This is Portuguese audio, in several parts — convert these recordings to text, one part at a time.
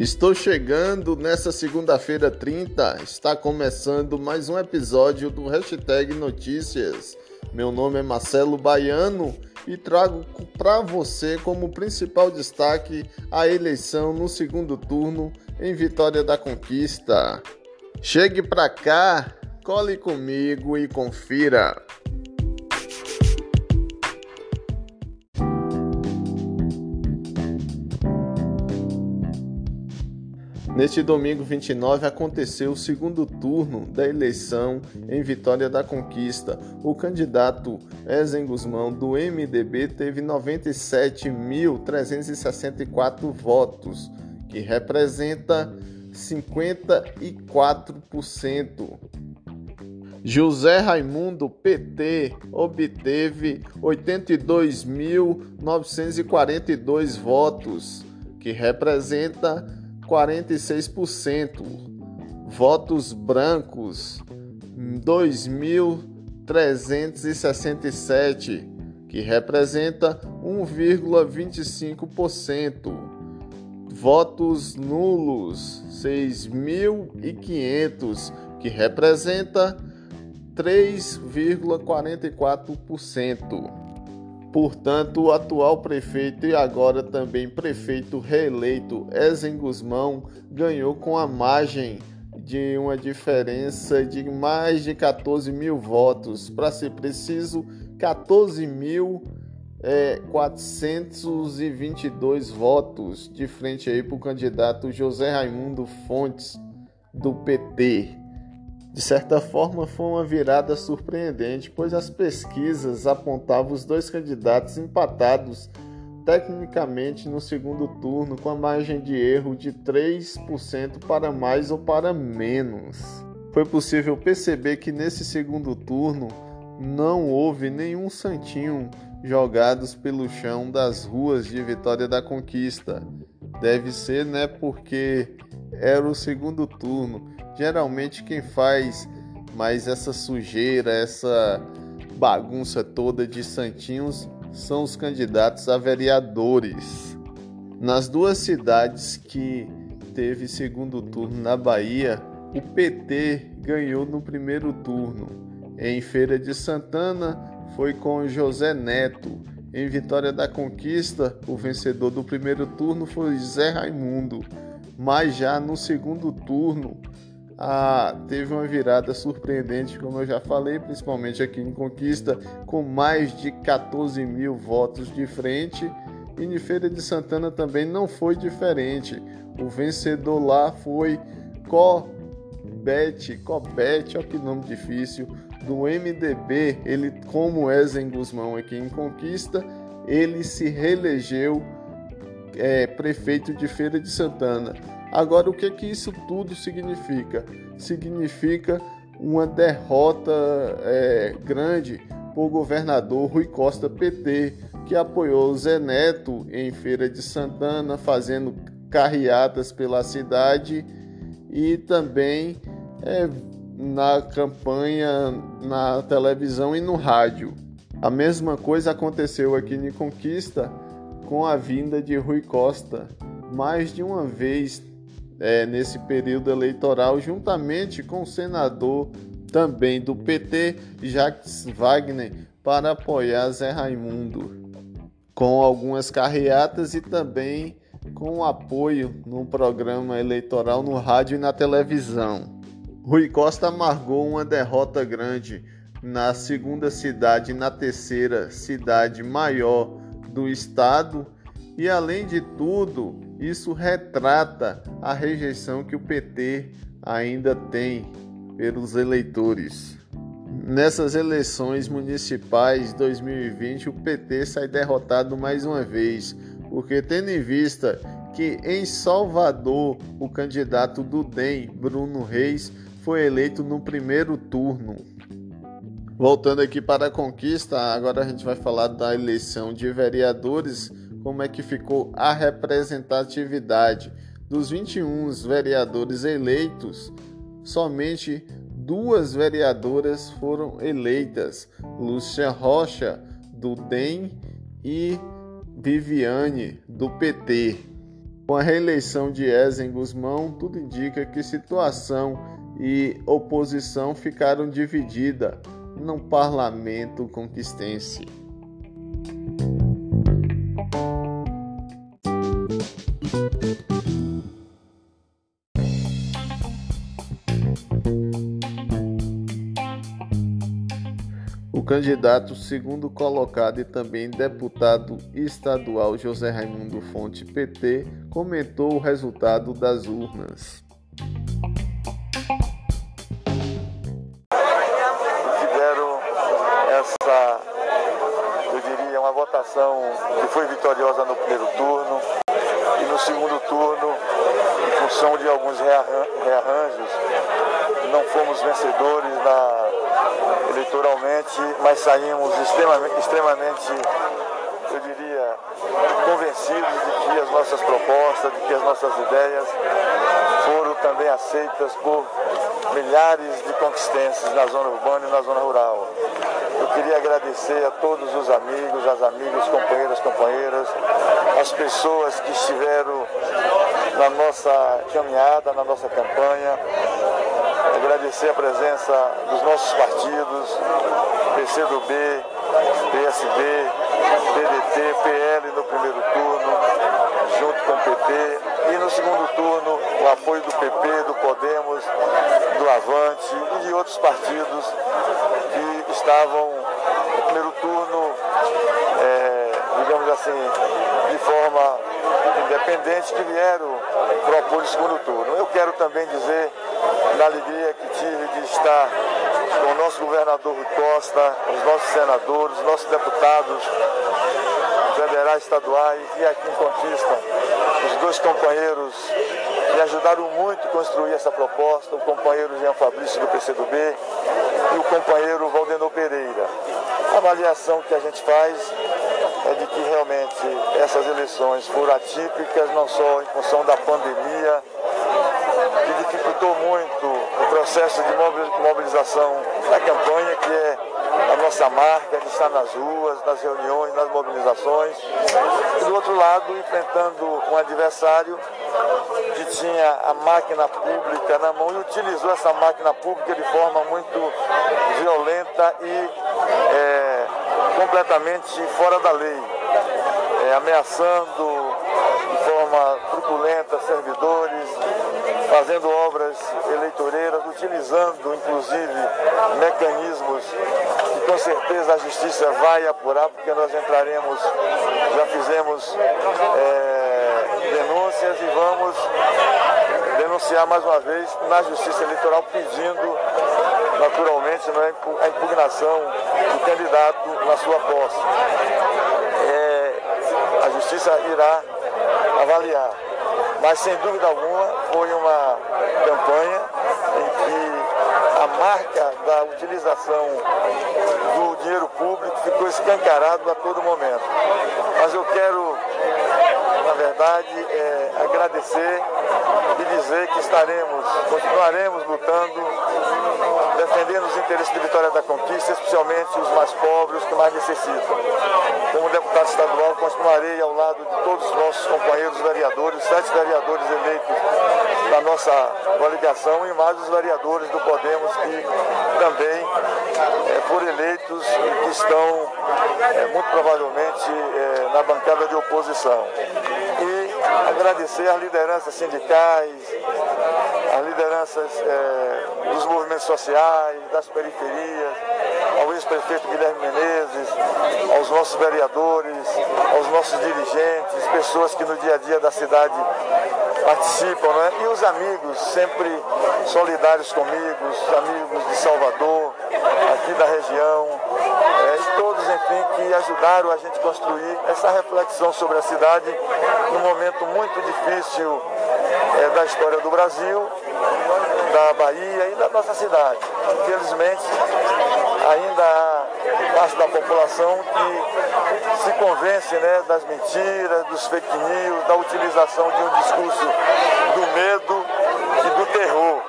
Estou chegando nessa segunda-feira 30. Está começando mais um episódio do Hashtag Notícias. Meu nome é Marcelo Baiano e trago para você como principal destaque a eleição no segundo turno em Vitória da Conquista. Chegue para cá, cole comigo e confira. Neste domingo 29 aconteceu o segundo turno da eleição em Vitória da Conquista. O candidato Ezen Guzmão do MDB teve 97.364 votos, que representa 54%. José Raimundo PT obteve 82.942 votos, que representa 46%. Votos brancos 2.367, que representa 1,25%. Votos nulos 6.500, que representa 3,44%. Portanto, o atual prefeito e agora também prefeito reeleito Ezen Guzmão ganhou com a margem de uma diferença de mais de 14 mil votos, para ser preciso, 14.422 é, votos de frente aí para o candidato José Raimundo Fontes do PT. De certa forma, foi uma virada surpreendente, pois as pesquisas apontavam os dois candidatos empatados tecnicamente no segundo turno, com a margem de erro de 3% para mais ou para menos. Foi possível perceber que nesse segundo turno não houve nenhum santinho jogados pelo chão das ruas de Vitória da Conquista. Deve ser, né, porque era o segundo turno Geralmente quem faz mais essa sujeira, essa bagunça toda de santinhos são os candidatos a vereadores. Nas duas cidades que teve segundo turno na Bahia, o PT ganhou no primeiro turno. Em Feira de Santana foi com José Neto. Em Vitória da Conquista, o vencedor do primeiro turno foi Zé Raimundo. Mas já no segundo turno, ah, teve uma virada surpreendente, como eu já falei, principalmente aqui em Conquista, com mais de 14 mil votos de frente. E em Feira de Santana também não foi diferente. O vencedor lá foi Cobete, Cobete, olha que nome difícil, do MDB. Ele, como Ezen Guzmão aqui em Conquista, ele se reelegeu é, prefeito de Feira de Santana. Agora, o que que isso tudo significa? Significa uma derrota é, grande por governador Rui Costa PT, que apoiou Zé Neto em Feira de Santana, fazendo carreatas pela cidade e também é, na campanha na televisão e no rádio. A mesma coisa aconteceu aqui em Conquista com a vinda de Rui Costa. Mais de uma vez é, nesse período eleitoral, juntamente com o senador também do PT, Jacques Wagner, para apoiar Zé Raimundo, com algumas carreatas e também com apoio no programa eleitoral no rádio e na televisão. Rui Costa amargou uma derrota grande na segunda cidade na terceira cidade maior do estado e, além de tudo, isso retrata a rejeição que o PT ainda tem pelos eleitores. Nessas eleições municipais 2020, o PT sai derrotado mais uma vez, porque tendo em vista que em Salvador o candidato do DEM, Bruno Reis, foi eleito no primeiro turno. Voltando aqui para a conquista, agora a gente vai falar da eleição de vereadores como é que ficou a representatividade. Dos 21 vereadores eleitos, somente duas vereadoras foram eleitas: Lúcia Rocha, do DEM, e Viviane, do PT. Com a reeleição de Ezen Guzmão, tudo indica que situação e oposição ficaram divididas no parlamento conquistense. Candidato segundo colocado e também deputado estadual José Raimundo Fonte PT comentou o resultado das urnas. Tiveram essa, eu diria, uma votação que foi vitoriosa no primeiro turno e no segundo turno, função de alguns rearranjos, não fomos vencedores na eleitoralmente, mas saímos extremamente, extremamente, eu diria, convencidos de que as nossas propostas, de que as nossas ideias foram também aceitas por milhares de conquistenses na zona urbana e na zona rural. Eu queria agradecer a todos os amigos, as amigas, companheiras, companheiras, as pessoas que estiveram na nossa caminhada, na nossa campanha, agradecer a presença dos nossos partidos, PCdoB, PSD, PDT, PL no primeiro turno, junto com o PT, e no segundo turno o apoio do PP, do Podemos, do Avante e de outros partidos que estavam no primeiro turno, é, digamos assim, de forma independente, que vieram propor o segundo turno. Eu quero também dizer da alegria que tive de estar com o nosso governador Rui Costa, os nossos senadores, os nossos deputados federais, estaduais e aqui em Conquista, os dois companheiros que ajudaram muito a construir essa proposta, o companheiro Jean Fabrício do PCdoB e o companheiro Valdenor Pereira. A avaliação que a gente faz é de que realmente essas eleições foram atípicas, não só em função da pandemia, que dificultou muito o processo de mobilização da campanha, que é a nossa marca de estar nas ruas, nas reuniões, nas mobilizações. E do outro lado, enfrentando um adversário que tinha a máquina pública na mão e utilizou essa máquina pública de forma muito violenta e é, completamente fora da lei, é, ameaçando de forma truculenta servidores, fazendo obras eleitoreiras, utilizando inclusive mecanismos que com certeza a justiça vai apurar, porque nós entraremos, já fizemos é, denúncias e vamos denunciar mais uma vez na justiça eleitoral pedindo naturalmente né, a impugnação do candidato na sua posse. É, a justiça irá avaliar. Mas sem dúvida alguma foi uma campanha em que a marca da utilização do dinheiro público ficou escancarado a todo momento. Mas eu quero, na verdade, é, agradecer e dizer que estaremos, continuaremos lutando, defendendo os interesses de Vitória da Conquista, especialmente os mais pobres, os que mais necessitam. Como deputado estadual, continuarei ao lado de todos os nossos companheiros vereadores, sete vereadores eleitos da nossa coligação e mais os vereadores do Podemos que também é, foram eleitos e que estão é, muito provavelmente é, na bancada de oposição. Agradecer às lideranças sindicais, às lideranças é, dos movimentos sociais, das periferias, ao ex-prefeito Guilherme Menezes, aos nossos vereadores, aos nossos dirigentes, pessoas que no dia a dia da cidade participam, né? e os amigos sempre solidários comigo, os amigos de Salvador, aqui da região, é, e todos, enfim, que ajudaram a gente construir essa reflexão sobre a cidade num momento muito difícil é, da história do Brasil, da Bahia e da nossa cidade. Infelizmente, ainda há parte da população que se convence né, das mentiras, dos fake news, da utilização de um discurso do medo e do terror.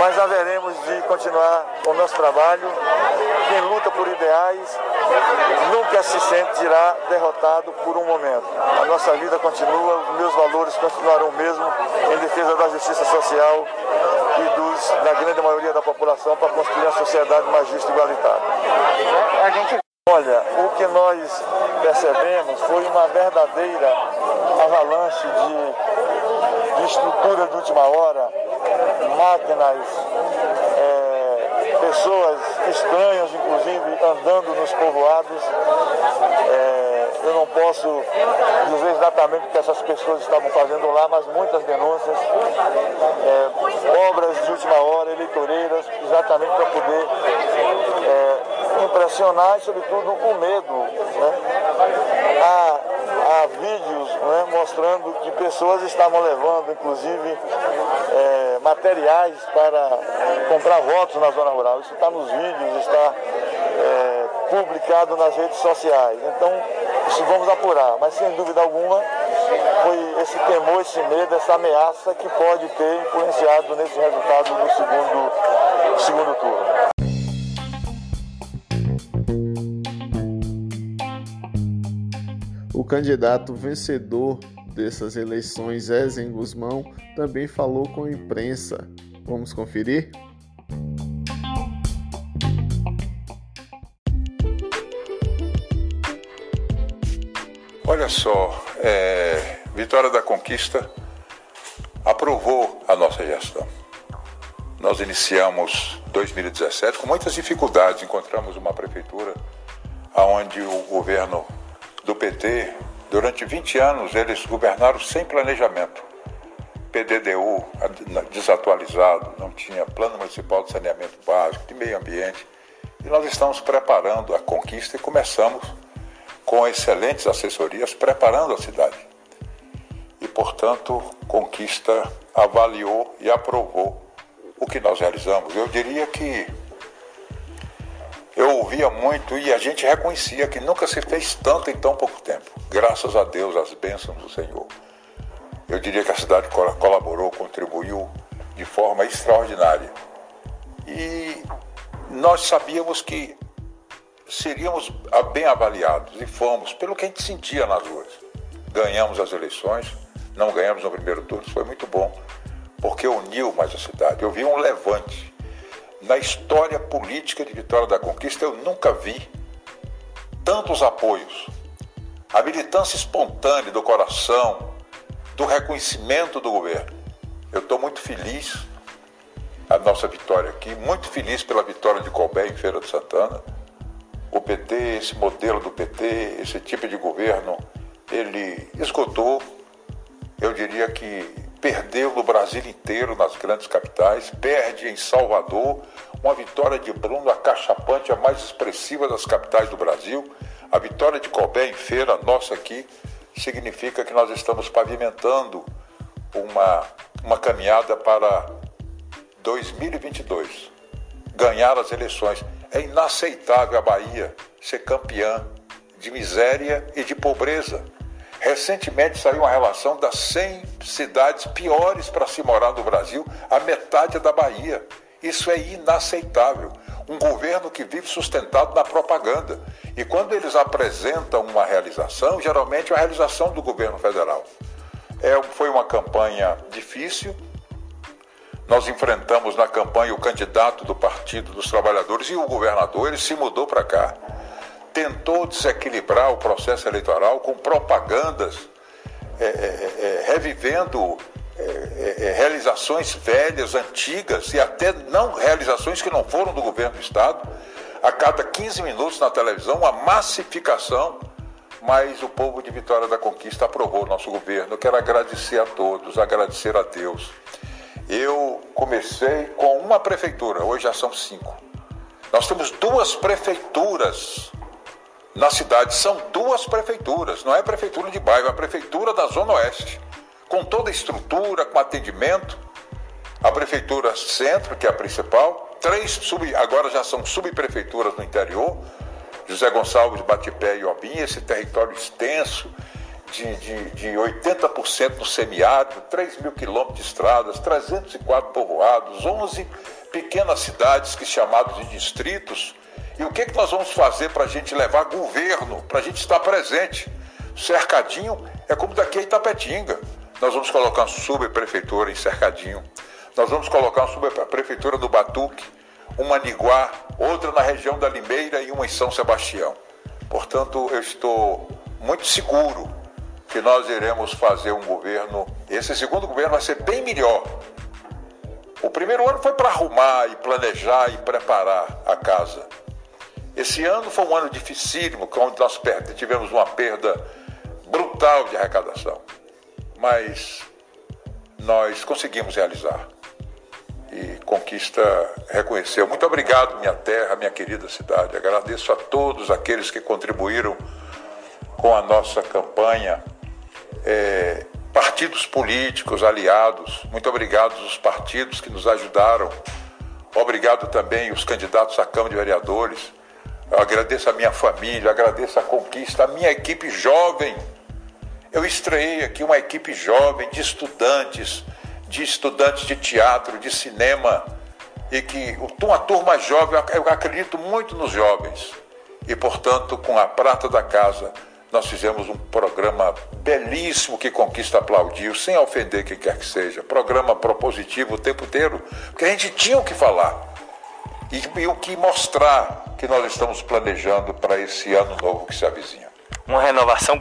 mas haveremos de continuar o nosso trabalho. Quem luta por ideais nunca se sentirá derrotado por um momento. A nossa vida continua, os meus valores continuarão mesmo em defesa da justiça social e dos, da grande maioria da população para construir uma sociedade mais justa e igualitária. A gente Olha, o que nós percebemos foi uma verdadeira avalanche de, de estrutura de última hora, máquinas, é, pessoas estranhas, andando nos povoados. É, eu não posso dizer exatamente o que essas pessoas estavam fazendo lá, mas muitas denúncias, é, obras de última hora, eleitoreiras, exatamente para poder é, impressionar e, sobretudo, o medo. Né? Há, há vídeos né, mostrando que pessoas estavam levando, inclusive, é, materiais para comprar votos na zona rural. Isso está nos vídeos, está é, publicado nas redes sociais. Então, isso vamos apurar. Mas, sem dúvida alguma, foi esse temor, esse medo, essa ameaça que pode ter influenciado nesse resultado do segundo, segundo turno. O candidato vencedor dessas eleições, Ezen Guzmão, também falou com a imprensa. Vamos conferir? Só, é, Vitória da Conquista aprovou a nossa gestão. Nós iniciamos 2017 com muitas dificuldades, encontramos uma prefeitura onde o governo do PT, durante 20 anos, eles governaram sem planejamento. PDDU desatualizado, não tinha plano municipal de saneamento básico, de meio ambiente. E nós estamos preparando a conquista e começamos com excelentes assessorias preparando a cidade. E, portanto, Conquista avaliou e aprovou o que nós realizamos. Eu diria que eu ouvia muito e a gente reconhecia que nunca se fez tanto em tão pouco tempo. Graças a Deus, as bênçãos do Senhor. Eu diria que a cidade colaborou, contribuiu de forma extraordinária. E nós sabíamos que seríamos bem avaliados e fomos, pelo que a gente sentia nas ruas. Ganhamos as eleições, não ganhamos no primeiro turno, foi muito bom, porque uniu mais a cidade. Eu vi um levante na história política de Vitória da Conquista, eu nunca vi tantos apoios. A militância espontânea do coração, do reconhecimento do governo. Eu estou muito feliz, a nossa vitória aqui, muito feliz pela vitória de Colbert em Feira de Santana. O PT, esse modelo do PT, esse tipo de governo, ele esgotou. Eu diria que perdeu no Brasil inteiro, nas grandes capitais, perde em Salvador, uma vitória de Bruno acachapante, a mais expressiva das capitais do Brasil. A vitória de Colbert em feira, nossa aqui, significa que nós estamos pavimentando uma, uma caminhada para 2022, ganhar as eleições. É inaceitável a Bahia ser campeã de miséria e de pobreza. Recentemente saiu uma relação das 100 cidades piores para se morar no Brasil, a metade da Bahia. Isso é inaceitável. Um governo que vive sustentado na propaganda. E quando eles apresentam uma realização, geralmente é a realização do governo federal. É, foi uma campanha difícil. Nós enfrentamos na campanha o candidato do Partido dos Trabalhadores e o governador, ele se mudou para cá tentou desequilibrar o processo eleitoral com propagandas, é, é, é, é revivendo é, é, realizações velhas, antigas e até não realizações que não foram do governo do Estado. A cada 15 minutos na televisão, uma massificação, mas o povo de Vitória da Conquista aprovou o nosso governo. Eu quero agradecer a todos, agradecer a Deus. Eu comecei com uma prefeitura, hoje já são cinco. Nós temos duas prefeituras na cidade são duas prefeituras, não é prefeitura de bairro, é a prefeitura da Zona Oeste, com toda a estrutura, com atendimento. A prefeitura centro, que é a principal, três sub, agora já são subprefeituras no interior, José Gonçalves, Batipé e Obim, esse território extenso de, de, de 80% no semiárido, 3 mil quilômetros de estradas, 304 povoados, 11 pequenas cidades que chamados de distritos. E o que, que nós vamos fazer para a gente levar governo, para a gente estar presente? Cercadinho é como daqui a Itapetinga. Nós vamos colocar uma subprefeitura em Cercadinho. Nós vamos colocar uma subprefeitura no Batuque, uma Niguá, outra na região da Limeira e uma em São Sebastião. Portanto, eu estou muito seguro que nós iremos fazer um governo. Esse segundo governo vai ser bem melhor. O primeiro ano foi para arrumar e planejar e preparar a casa. Esse ano foi um ano dificílimo, onde nós tivemos uma perda brutal de arrecadação. Mas nós conseguimos realizar. E Conquista reconheceu. Muito obrigado, minha terra, minha querida cidade. Agradeço a todos aqueles que contribuíram com a nossa campanha. É, partidos políticos, aliados, muito obrigado aos partidos que nos ajudaram. Obrigado também os candidatos à Câmara de Vereadores. Eu agradeço a minha família, agradeço a conquista, a minha equipe jovem eu estreiei aqui uma equipe jovem de estudantes, de estudantes de teatro, de cinema, e que uma turma jovem, eu acredito muito nos jovens. E, portanto, com a prata da casa, nós fizemos um programa belíssimo que Conquista aplaudiu, sem ofender quem quer que seja. Programa propositivo o tempo inteiro, porque a gente tinha o que falar e, e o que mostrar que nós estamos planejando para esse ano novo que se avizinha. Uma renovação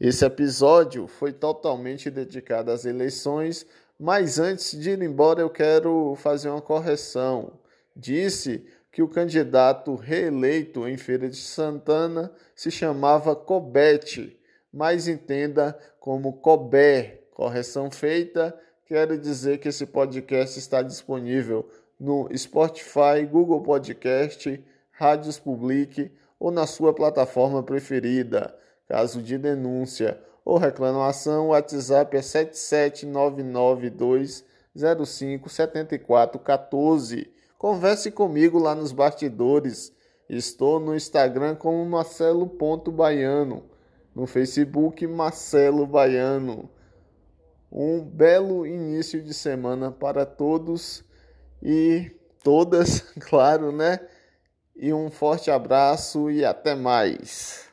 Esse episódio foi totalmente dedicado às eleições, mas antes de ir embora eu quero fazer uma correção. Disse que o candidato reeleito em Feira de Santana se chamava Cobete, mas entenda como Cobé. Correção feita. Quero dizer que esse podcast está disponível no Spotify, Google Podcast, Rádios Public ou na sua plataforma preferida. Caso de denúncia ou reclamação, o WhatsApp é 77992057414. Converse comigo lá nos bastidores. Estou no Instagram como marcelo.baiano, no Facebook Marcelo Baiano. Um belo início de semana para todos e todas, claro, né? E um forte abraço e até mais.